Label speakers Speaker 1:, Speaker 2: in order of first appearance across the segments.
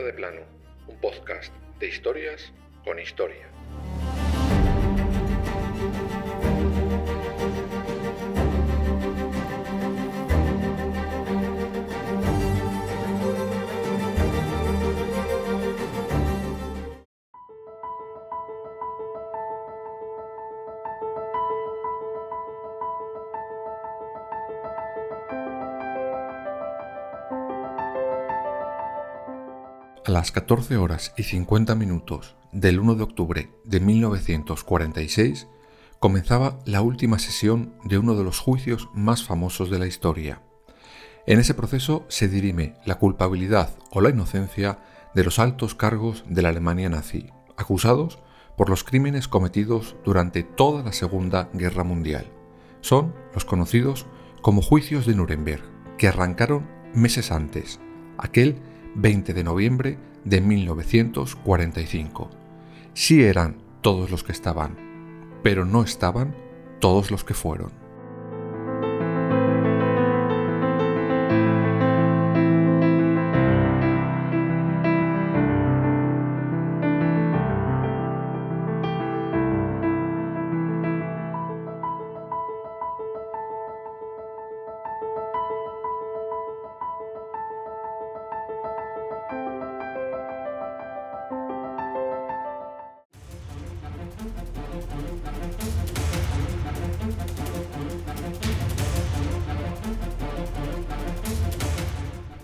Speaker 1: De plano, un podcast de historias con historia. A las 14 horas y 50 minutos del 1 de octubre de 1946 comenzaba la última sesión de uno de los juicios más famosos de la historia. En ese proceso se dirime la culpabilidad o la inocencia de los altos cargos de la Alemania nazi, acusados por los crímenes cometidos durante toda la Segunda Guerra Mundial. Son los conocidos como juicios de Nuremberg, que arrancaron meses antes, aquel 20 de noviembre de 1945. Sí eran todos los que estaban, pero no estaban todos los que fueron.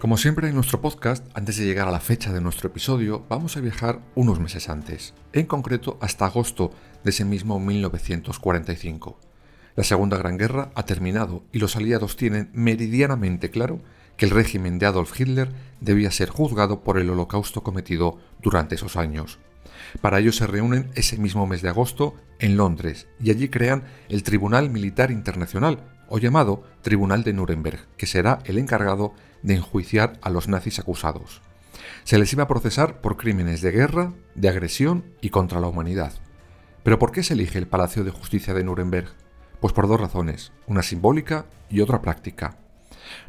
Speaker 1: Como siempre en nuestro podcast, antes de llegar a la fecha de nuestro episodio, vamos a viajar unos meses antes, en concreto hasta agosto de ese mismo 1945. La Segunda Gran Guerra ha terminado y los aliados tienen meridianamente claro que el régimen de Adolf Hitler debía ser juzgado por el holocausto cometido durante esos años. Para ello se reúnen ese mismo mes de agosto en Londres y allí crean el Tribunal Militar Internacional, o llamado Tribunal de Nuremberg, que será el encargado de enjuiciar a los nazis acusados. Se les iba a procesar por crímenes de guerra, de agresión y contra la humanidad. ¿Pero por qué se elige el Palacio de Justicia de Nuremberg? Pues por dos razones, una simbólica y otra práctica.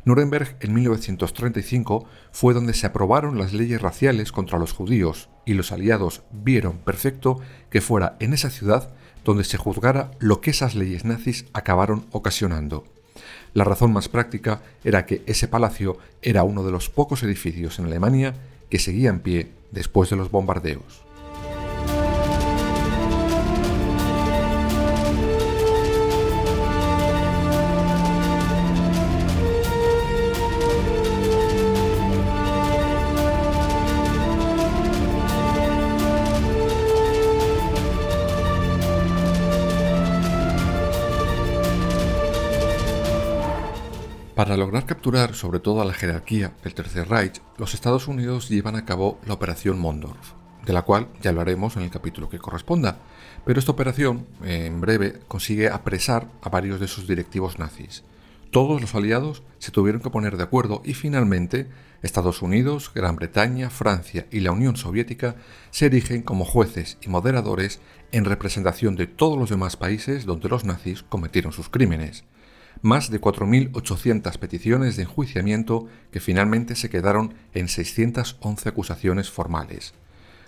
Speaker 1: Nuremberg en 1935 fue donde se aprobaron las leyes raciales contra los judíos y los aliados vieron perfecto que fuera en esa ciudad donde se juzgara lo que esas leyes nazis acabaron ocasionando. La razón más práctica era que ese palacio era uno de los pocos edificios en Alemania que seguía en pie después de los bombardeos. Para lograr capturar sobre todo a la jerarquía del Tercer Reich, los Estados Unidos llevan a cabo la Operación Mondorf, de la cual ya hablaremos en el capítulo que corresponda. Pero esta operación, en breve, consigue apresar a varios de sus directivos nazis. Todos los aliados se tuvieron que poner de acuerdo y finalmente Estados Unidos, Gran Bretaña, Francia y la Unión Soviética se erigen como jueces y moderadores en representación de todos los demás países donde los nazis cometieron sus crímenes más de 4.800 peticiones de enjuiciamiento que finalmente se quedaron en 611 acusaciones formales.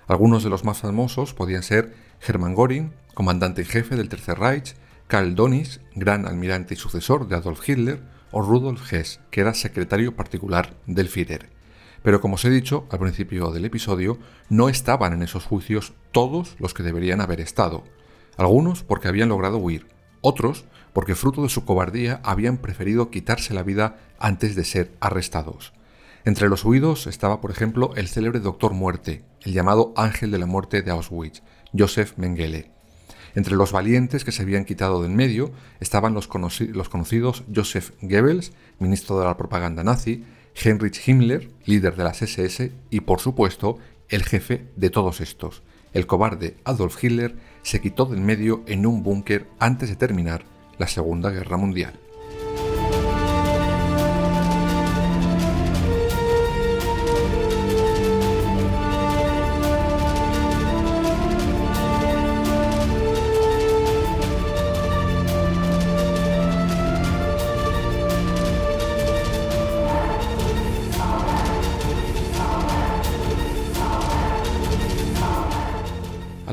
Speaker 1: Algunos de los más famosos podían ser Hermann Göring, comandante en jefe del Tercer Reich, Karl Dönitz, gran almirante y sucesor de Adolf Hitler, o Rudolf Hess, que era secretario particular del Führer. Pero como os he dicho al principio del episodio, no estaban en esos juicios todos los que deberían haber estado. Algunos porque habían logrado huir, otros porque fruto de su cobardía habían preferido quitarse la vida antes de ser arrestados. Entre los huidos estaba, por ejemplo, el célebre Doctor Muerte, el llamado Ángel de la Muerte de Auschwitz, Josef Mengele. Entre los valientes que se habían quitado del medio estaban los, los conocidos Joseph Goebbels, ministro de la propaganda nazi, Heinrich Himmler, líder de las SS, y por supuesto, el jefe de todos estos, el cobarde Adolf Hitler, se quitó del medio en un búnker antes de terminar la Segunda Guerra Mundial.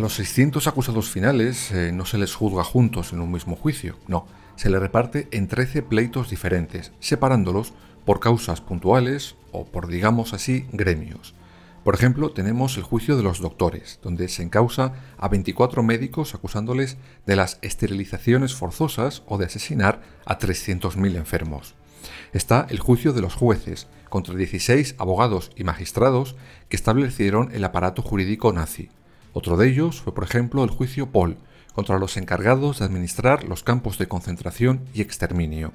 Speaker 1: 600 acusados finales eh, no se les juzga juntos en un mismo juicio, no, se les reparte en 13 pleitos diferentes, separándolos por causas puntuales o por, digamos así, gremios. Por ejemplo, tenemos el juicio de los doctores, donde se encausa a 24 médicos acusándoles de las esterilizaciones forzosas o de asesinar a 300.000 enfermos. Está el juicio de los jueces, contra 16 abogados y magistrados que establecieron el aparato jurídico nazi. Otro de ellos fue, por ejemplo, el juicio Paul, contra los encargados de administrar los campos de concentración y exterminio.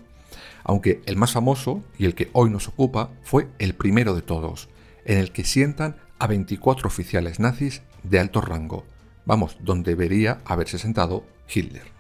Speaker 1: Aunque el más famoso, y el que hoy nos ocupa, fue el primero de todos, en el que sientan a 24 oficiales nazis de alto rango. Vamos, donde debería haberse sentado Hitler.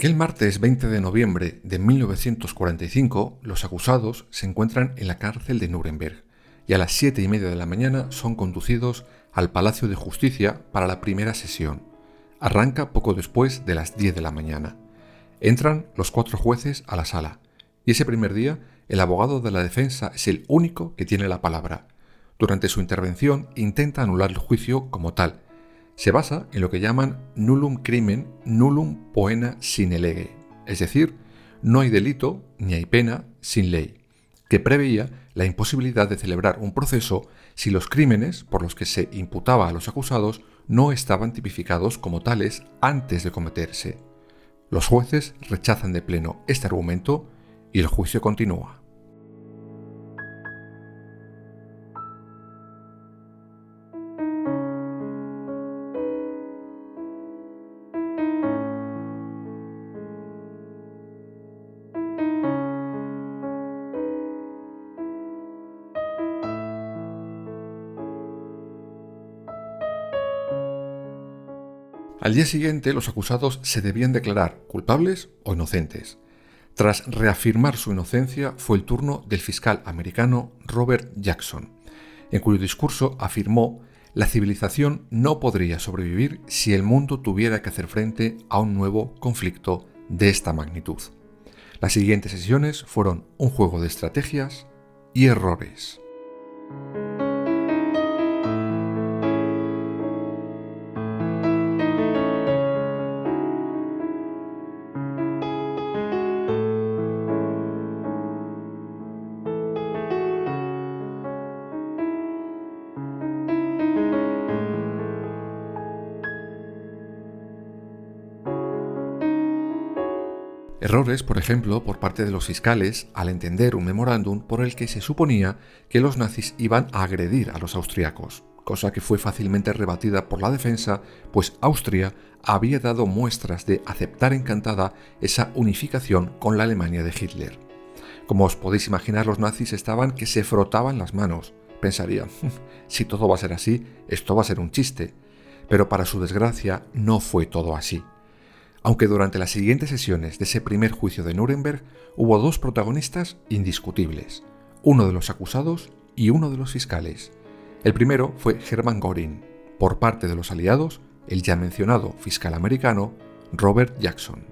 Speaker 1: Aquel martes 20 de noviembre de 1945, los acusados se encuentran en la cárcel de Nuremberg y a las siete y media de la mañana son conducidos al Palacio de Justicia para la primera sesión. Arranca poco después de las 10 de la mañana. Entran los cuatro jueces a la sala y ese primer día el abogado de la defensa es el único que tiene la palabra. Durante su intervención intenta anular el juicio como tal se basa en lo que llaman nullum crimen nullum poena sine lege, es decir, no hay delito ni hay pena sin ley, que preveía la imposibilidad de celebrar un proceso si los crímenes por los que se imputaba a los acusados no estaban tipificados como tales antes de cometerse. Los jueces rechazan de pleno este argumento y el juicio continúa. Al día siguiente, los acusados se debían declarar culpables o inocentes. Tras reafirmar su inocencia, fue el turno del fiscal americano Robert Jackson, en cuyo discurso afirmó la civilización no podría sobrevivir si el mundo tuviera que hacer frente a un nuevo conflicto de esta magnitud. Las siguientes sesiones fueron un juego de estrategias y errores. Errores, por ejemplo, por parte de los fiscales al entender un memorándum por el que se suponía que los nazis iban a agredir a los austriacos, cosa que fue fácilmente rebatida por la defensa, pues Austria había dado muestras de aceptar encantada esa unificación con la Alemania de Hitler. Como os podéis imaginar, los nazis estaban que se frotaban las manos. Pensarían, si todo va a ser así, esto va a ser un chiste. Pero para su desgracia, no fue todo así aunque durante las siguientes sesiones de ese primer juicio de Nuremberg hubo dos protagonistas indiscutibles, uno de los acusados y uno de los fiscales. El primero fue Hermann Göring, por parte de los aliados, el ya mencionado fiscal americano Robert Jackson.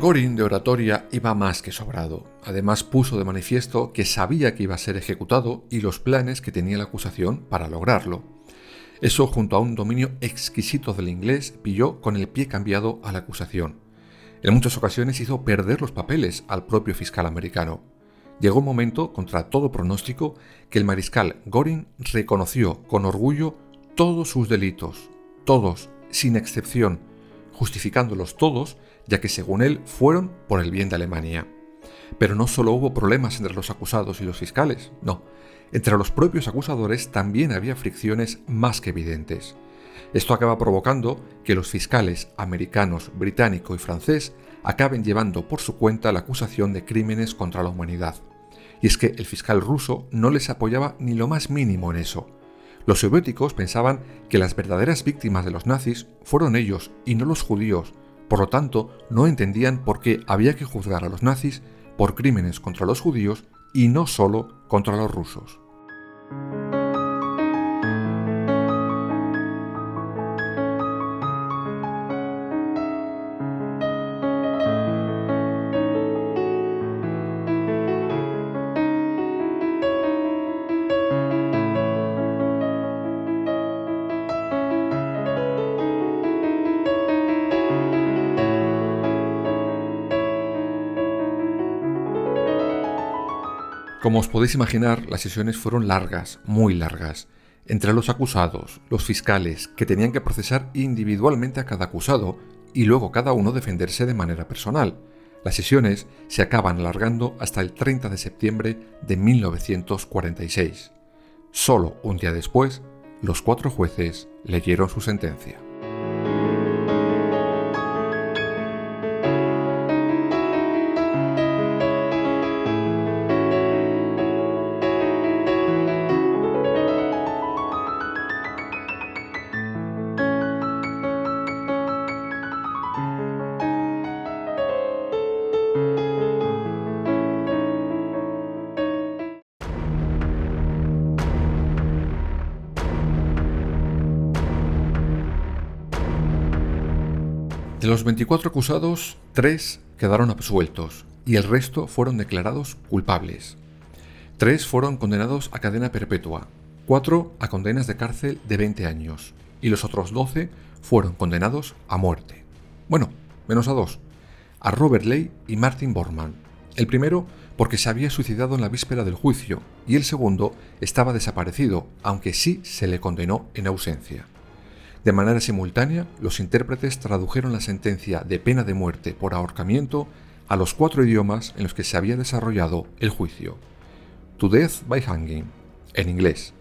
Speaker 1: Goring de oratoria iba más que sobrado. Además puso de manifiesto que sabía que iba a ser ejecutado y los planes que tenía la acusación para lograrlo. Eso, junto a un dominio exquisito del inglés, pilló con el pie cambiado a la acusación. En muchas ocasiones hizo perder los papeles al propio fiscal americano. llegó un momento, contra todo pronóstico, que el mariscal Göring reconoció con orgullo todos sus delitos, todos, sin excepción, justificándolos todos, ya que según él fueron por el bien de Alemania. Pero no solo hubo problemas entre los acusados y los fiscales, no. Entre los propios acusadores también había fricciones más que evidentes. Esto acaba provocando que los fiscales americanos, británico y francés acaben llevando por su cuenta la acusación de crímenes contra la humanidad. Y es que el fiscal ruso no les apoyaba ni lo más mínimo en eso. Los soviéticos pensaban que las verdaderas víctimas de los nazis fueron ellos y no los judíos, por lo tanto no entendían por qué había que juzgar a los nazis por crímenes contra los judíos y no solo contra los rusos. Como os podéis imaginar, las sesiones fueron largas, muy largas. Entre los acusados, los fiscales, que tenían que procesar individualmente a cada acusado y luego cada uno defenderse de manera personal. Las sesiones se acaban alargando hasta el 30 de septiembre de 1946. Solo un día después, los cuatro jueces leyeron su sentencia. De los 24 acusados, 3 quedaron absueltos y el resto fueron declarados culpables. 3 fueron condenados a cadena perpetua, 4 a condenas de cárcel de 20 años y los otros 12 fueron condenados a muerte. Bueno, menos a dos, a Robert Ley y Martin Bormann. El primero porque se había suicidado en la víspera del juicio y el segundo estaba desaparecido, aunque sí se le condenó en ausencia. De manera simultánea, los intérpretes tradujeron la sentencia de pena de muerte por ahorcamiento a los cuatro idiomas en los que se había desarrollado el juicio. To Death by Hanging, en inglés.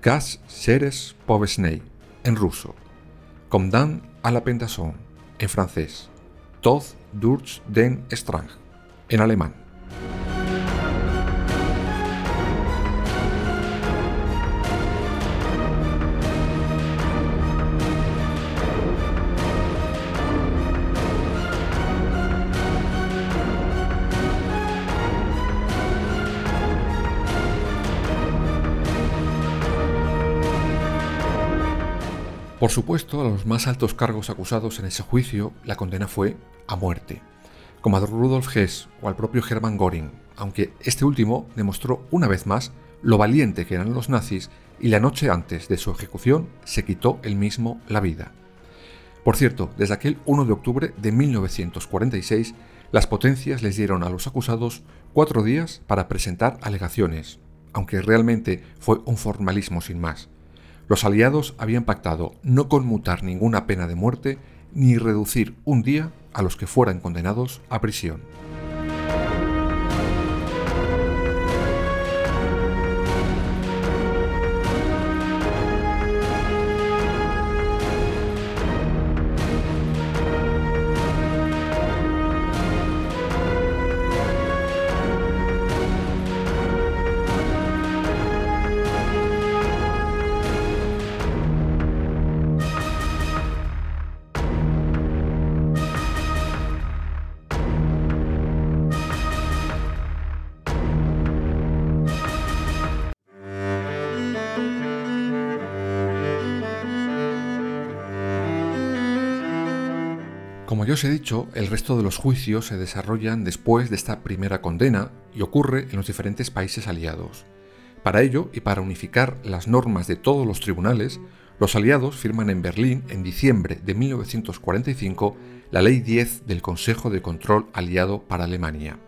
Speaker 1: Kas Seres Povesnei, en ruso. Comdan a la Pentasón, en francés. Tod durch den Strang, en alemán. Por supuesto, a los más altos cargos acusados en ese juicio, la condena fue a muerte, como a Rudolf Hess o al propio Hermann Göring, aunque este último demostró una vez más lo valiente que eran los nazis y la noche antes de su ejecución se quitó él mismo la vida. Por cierto, desde aquel 1 de octubre de 1946, las potencias les dieron a los acusados cuatro días para presentar alegaciones, aunque realmente fue un formalismo sin más. Los aliados habían pactado no conmutar ninguna pena de muerte ni reducir un día a los que fueran condenados a prisión. Como ya os he dicho, el resto de los juicios se desarrollan después de esta primera condena y ocurre en los diferentes países aliados. Para ello, y para unificar las normas de todos los tribunales, los aliados firman en Berlín en diciembre de 1945 la Ley 10 del Consejo de Control Aliado para Alemania.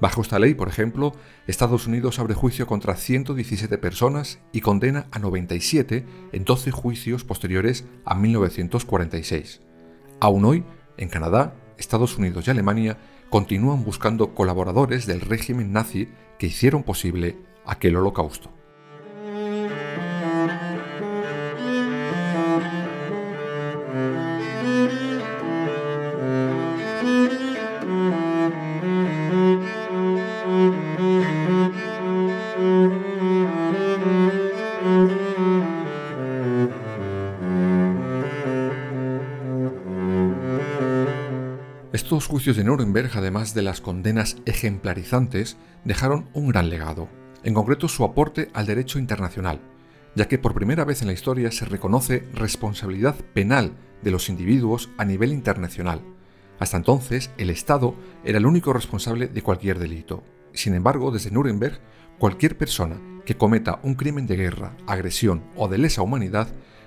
Speaker 1: Bajo esta ley, por ejemplo, Estados Unidos abre juicio contra 117 personas y condena a 97 en 12 juicios posteriores a 1946. Aún hoy, en Canadá, Estados Unidos y Alemania continúan buscando colaboradores del régimen nazi que hicieron posible aquel holocausto. Estos juicios de Nuremberg, además de las condenas ejemplarizantes, dejaron un gran legado, en concreto su aporte al derecho internacional, ya que por primera vez en la historia se reconoce responsabilidad penal de los individuos a nivel internacional. Hasta entonces, el Estado era el único responsable de cualquier delito. Sin embargo, desde Nuremberg, cualquier persona que cometa un crimen de guerra, agresión o de lesa humanidad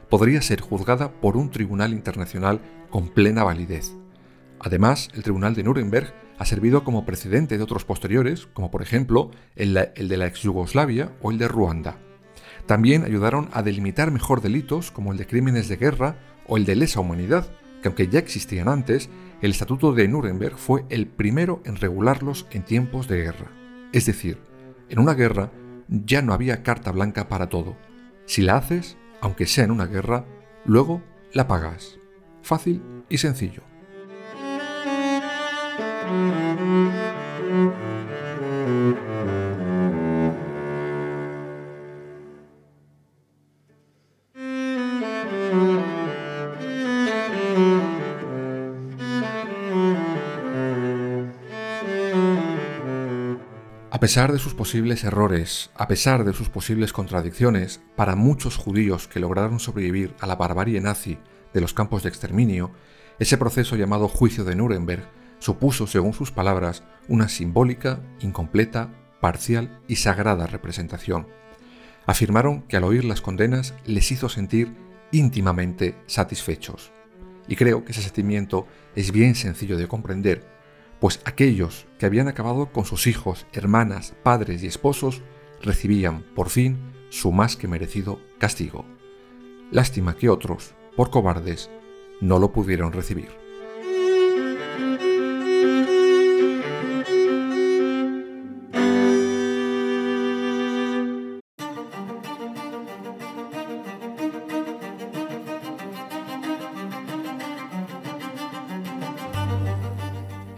Speaker 1: podría ser juzgada por un tribunal internacional con plena validez. Además, el Tribunal de Nuremberg ha servido como precedente de otros posteriores, como por ejemplo el, de la ex Yugoslavia o el de Ruanda. También ayudaron a delimitar mejor delitos como el de crímenes de guerra o el de lesa humanidad, que aunque ya existían antes, el Estatuto de Nuremberg fue el primero en regularlos en tiempos de guerra. Es decir, en una guerra ya no había carta blanca para todo. Si la haces, aunque sea en una guerra, luego la pagas. Fácil y sencillo. A pesar de sus posibles errores, a pesar de sus posibles contradicciones, para muchos judíos que lograron sobrevivir a la barbarie nazi de los campos de exterminio, ese proceso llamado juicio de Nuremberg supuso, según sus palabras, una simbólica, incompleta, parcial y sagrada representación. Afirmaron que al oír las condenas les hizo sentir íntimamente satisfechos. Y creo que ese sentimiento es bien sencillo de comprender, pues aquellos que habían acabado con sus hijos, hermanas, padres y esposos recibían, por fin, su más que merecido castigo. Lástima que otros, por cobardes, no lo pudieron recibir.